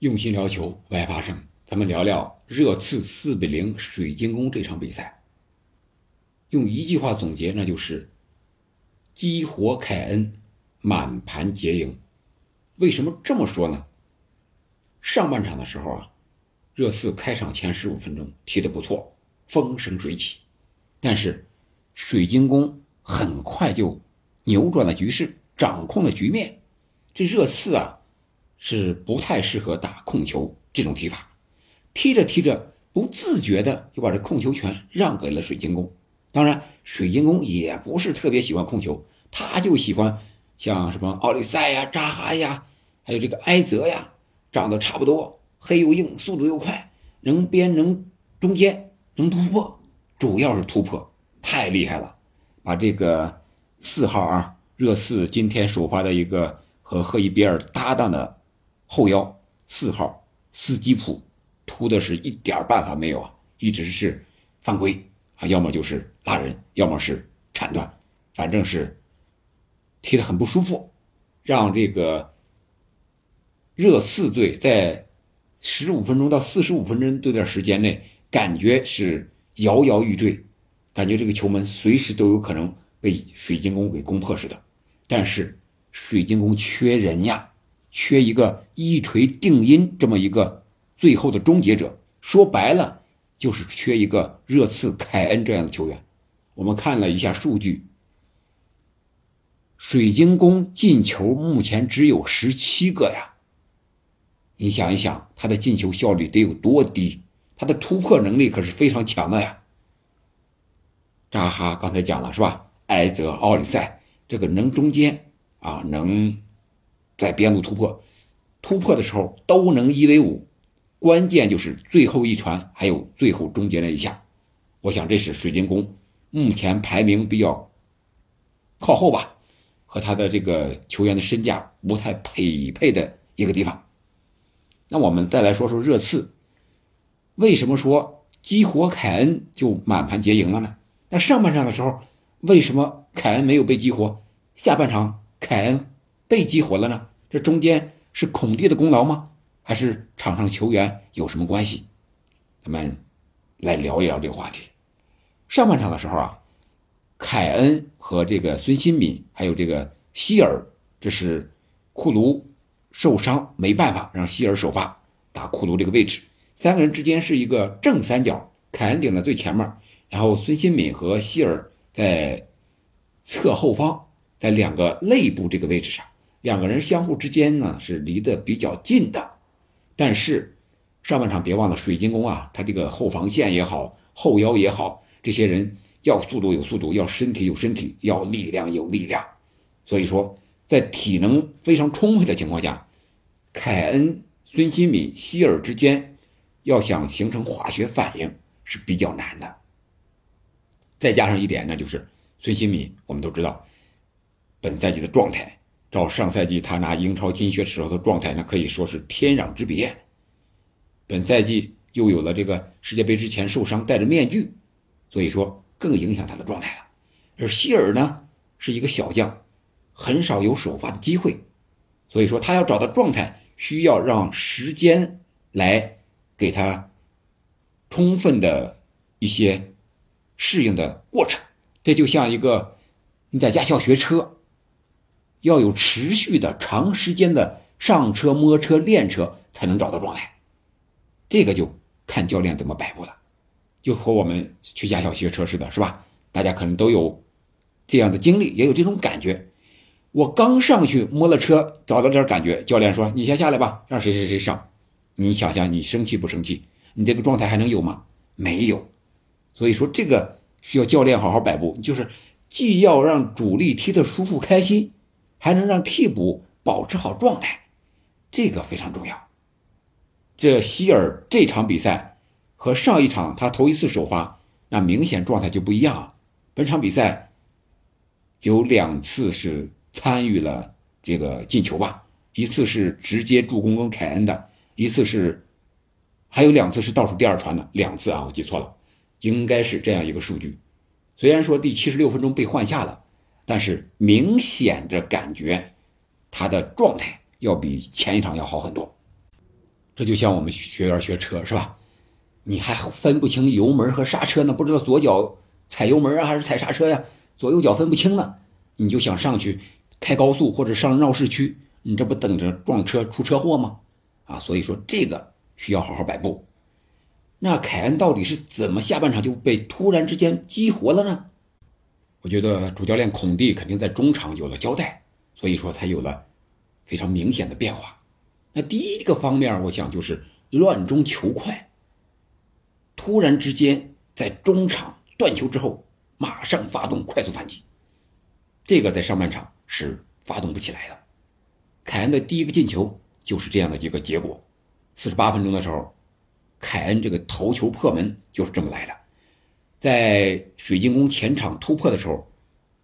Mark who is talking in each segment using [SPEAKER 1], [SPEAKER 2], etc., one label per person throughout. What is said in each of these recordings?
[SPEAKER 1] 用心聊球，外发声。咱们聊聊热刺四比零水晶宫这场比赛。用一句话总结，那就是激活凯恩，满盘皆赢。为什么这么说呢？上半场的时候啊，热刺开场前十五分钟踢得不错，风生水起，但是水晶宫很快就扭转了局势，掌控了局面。这热刺啊，是不太适合打控球这种踢法。踢着踢着，不自觉的就把这控球权让给了水晶宫。当然，水晶宫也不是特别喜欢控球，他就喜欢像什么奥利塞呀、扎哈呀，还有这个埃泽呀，长得差不多，黑又硬，速度又快，能边能中间能突破，主要是突破太厉害了。把这个四号啊，热刺今天首发的一个和赫伊比尔搭档的后腰四号斯基普。突的是一点办法没有啊，一直是犯规啊，要么就是拉人，要么是铲断，反正是踢得很不舒服，让这个热刺队在十五分钟到四十五分钟这段时间内，感觉是摇摇欲坠，感觉这个球门随时都有可能被水晶宫给攻破似的。但是水晶宫缺人呀，缺一个一锤定音这么一个。最后的终结者，说白了就是缺一个热刺凯恩这样的球员。我们看了一下数据，水晶宫进球目前只有十七个呀。你想一想，他的进球效率得有多低？他的突破能力可是非常强的呀。扎哈刚才讲了是吧？埃泽、奥里塞这个能中间啊，能在边路突破，突破的时候都能一 v 五。关键就是最后一传，还有最后终结那一下，我想这是水晶宫目前排名比较靠后吧，和他的这个球员的身价不太匹配的一个地方。那我们再来说说热刺，为什么说激活凯恩就满盘皆赢了呢？那上半场的时候，为什么凯恩没有被激活？下半场凯恩被激活了呢？这中间是孔蒂的功劳吗？还是场上球员有什么关系？咱们来聊一聊这个话题。上半场的时候啊，凯恩和这个孙兴敏还有这个希尔，这是库卢受伤没办法让希尔首发打库卢这个位置。三个人之间是一个正三角，凯恩顶在最前面，然后孙兴敏和希尔在侧后方，在两个肋部这个位置上，两个人相互之间呢是离得比较近的。但是，上半场别忘了水晶宫啊，他这个后防线也好，后腰也好，这些人要速度有速度，要身体有身体，要力量有力量。所以说，在体能非常充沛的情况下，凯恩、孙兴敏、希尔之间要想形成化学反应是比较难的。再加上一点，那就是孙兴敏，我们都知道，本赛季的状态。照上赛季他拿英超金靴时候的状态，那可以说是天壤之别。本赛季又有了这个世界杯之前受伤戴着面具，所以说更影响他的状态了。而希尔呢是一个小将，很少有首发的机会，所以说他要找到状态，需要让时间来给他充分的一些适应的过程。这就像一个你在驾校学车。要有持续的、长时间的上车、摸车、练车，才能找到状态。这个就看教练怎么摆布了，就和我们去驾校学车似的，是吧？大家可能都有这样的经历，也有这种感觉。我刚上去摸了车，找到点感觉，教练说：“你先下来吧，让谁谁谁上。”你想想，你生气不生气？你这个状态还能有吗？没有。所以说，这个需要教练好好摆布，就是既要让主力踢得舒服开心。还能让替补保持好状态，这个非常重要。这希尔这场比赛和上一场他头一次首发，那明显状态就不一样。本场比赛有两次是参与了这个进球吧，一次是直接助攻跟凯恩的，一次是还有两次是倒数第二传的，两次啊，我记错了，应该是这样一个数据。虽然说第七十六分钟被换下了。但是明显的感觉，他的状态要比前一场要好很多。这就像我们学员学车是吧？你还分不清油门和刹车呢，不知道左脚踩油门啊还是踩刹车呀？左右脚分不清呢，你就想上去开高速或者上闹市区，你这不等着撞车出车祸吗？啊，所以说这个需要好好摆布。那凯恩到底是怎么下半场就被突然之间激活了呢？我觉得主教练孔蒂肯定在中场有了交代，所以说才有了非常明显的变化。那第一个方面，我想就是乱中求快。突然之间在中场断球之后，马上发动快速反击，这个在上半场是发动不起来的。凯恩的第一个进球就是这样的一个结果。四十八分钟的时候，凯恩这个头球破门就是这么来的，在水晶宫前场突破的时候，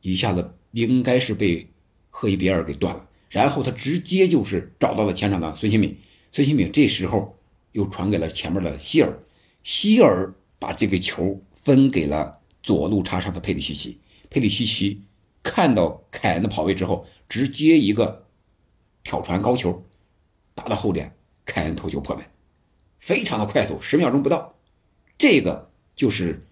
[SPEAKER 1] 一下子应该是被赫伊比尔给断了。然后他直接就是找到了前场的孙兴敏，孙兴敏这时候又传给了前面的希尔，希尔把这个球分给了左路插上的佩里西奇，佩里西奇看到凯恩的跑位之后，直接一个挑传高球打到后点，凯恩头球破门，非常的快速，十秒钟不到，这个就是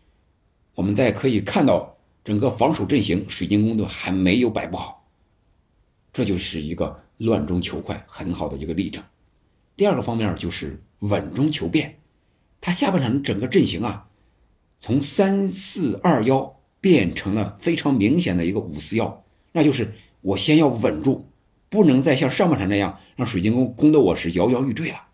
[SPEAKER 1] 我们在可以看到整个防守阵型，水晶宫都还没有摆布好。这就是一个乱中求快很好的一个例证。第二个方面就是稳中求变，他下半场整个阵型啊，从三四二幺变成了非常明显的一个五四幺，那就是我先要稳住，不能再像上半场那样让水晶宫攻得我是摇摇欲坠了，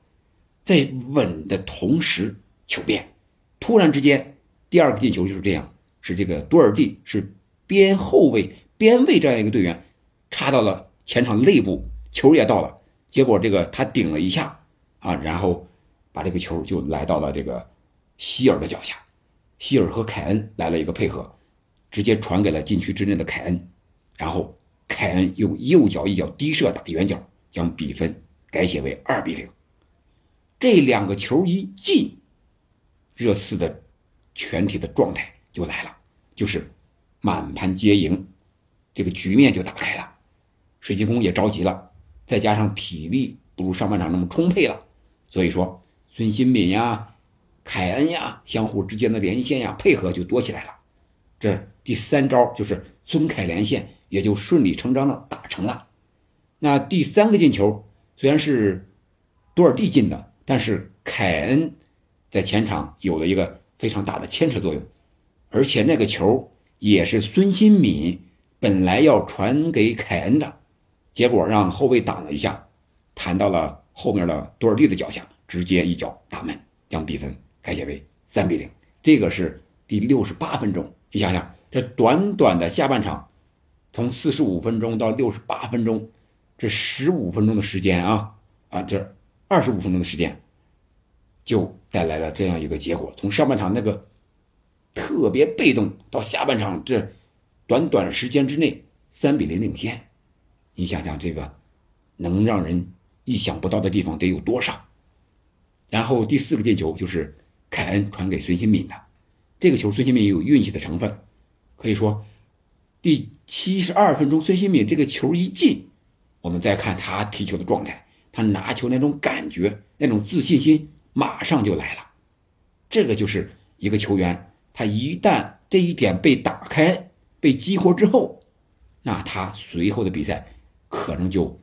[SPEAKER 1] 在稳的同时求变。突然之间，第二个进球就是这样，是这个多尔蒂是边后卫边卫这样一个队员插到了。前场内部球也到了，结果这个他顶了一下啊，然后把这个球就来到了这个希尔的脚下，希尔和凯恩来了一个配合，直接传给了禁区之内的凯恩，然后凯恩用右脚一脚低射打远角，将比分改写为二比零。这两个球一进，热刺的全体的状态就来了，就是满盘皆赢，这个局面就打开了。水晶宫也着急了，再加上体力不如上半场那么充沛了，所以说孙兴敏呀、凯恩呀相互之间的连线呀配合就多起来了。这第三招就是孙凯连线，也就顺理成章的打成了。那第三个进球虽然是多尔蒂进的，但是凯恩在前场有了一个非常大的牵扯作用，而且那个球也是孙兴敏本来要传给凯恩的。结果让后卫挡了一下，弹到了后面的多尔蒂的脚下，直接一脚打门，将比分改写为三比零。这个是第六十八分钟。你想想，这短短的下半场，从四十五分钟到六十八分钟，这十五分钟的时间啊啊，这二十五分钟的时间，就带来了这样一个结果。从上半场那个特别被动，到下半场这短短时间之内三比零领先。你想想这个，能让人意想不到的地方得有多少？然后第四个进球就是凯恩传给孙兴敏的，这个球孙兴敏有运气的成分，可以说第七十二分钟孙兴敏这个球一进，我们再看他踢球的状态，他拿球那种感觉、那种自信心马上就来了。这个就是一个球员，他一旦这一点被打开、被激活之后，那他随后的比赛。可能就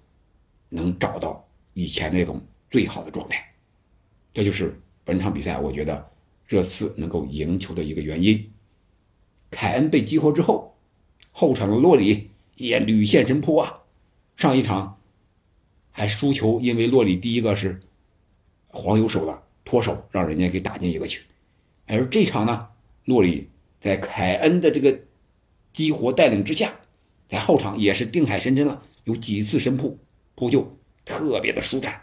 [SPEAKER 1] 能找到以前那种最好的状态，这就是本场比赛我觉得热刺能够赢球的一个原因。凯恩被激活之后，后场的洛里也屡现神扑啊！上一场还输球，因为洛里第一个是黄油手了，脱手让人家给打进一个球，而这场呢，洛里在凯恩的这个激活带领之下，在后场也是定海神针了。有几次神扑扑救，特别的舒展，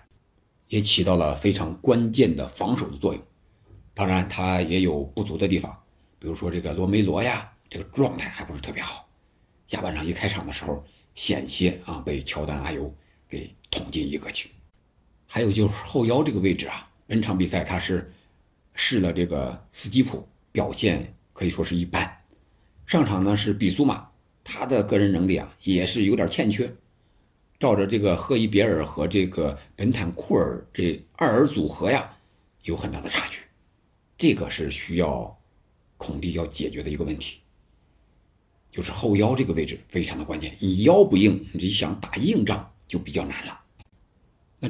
[SPEAKER 1] 也起到了非常关键的防守的作用。当然，他也有不足的地方，比如说这个罗梅罗呀，这个状态还不是特别好。下半场一开场的时候，险些啊被乔丹阿尤给捅进一个球。还有就是后腰这个位置啊，本场比赛他是试了这个斯基普，表现可以说是一般。上场呢是比苏马，他的个人能力啊也是有点欠缺。照着这个赫伊别尔和这个本坦库尔这二人组合呀，有很大的差距。这个是需要孔蒂要解决的一个问题，就是后腰这个位置非常的关键。你腰不硬，你想打硬仗就比较难了。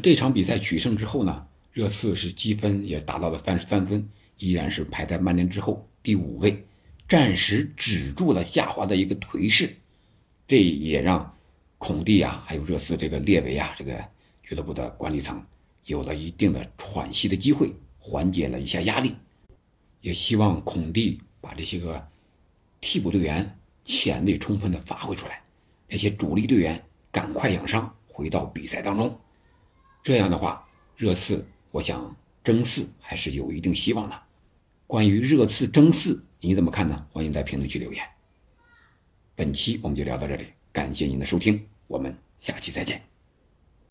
[SPEAKER 1] 这场比赛取胜之后呢，热刺是积分也达到了三十三分，依然是排在曼联之后第五位，暂时止住了下滑的一个颓势。这也让孔蒂啊，还有热刺这个列维啊，这个俱乐部的管理层有了一定的喘息的机会，缓解了一下压力。也希望孔蒂把这些个替补队员潜力充分的发挥出来，那些主力队员赶快养伤，回到比赛当中。这样的话，热刺我想争四还是有一定希望的。关于热刺争四，你怎么看呢？欢迎在评论区留言。本期我们就聊到这里，感谢您的收听，我们下期再见。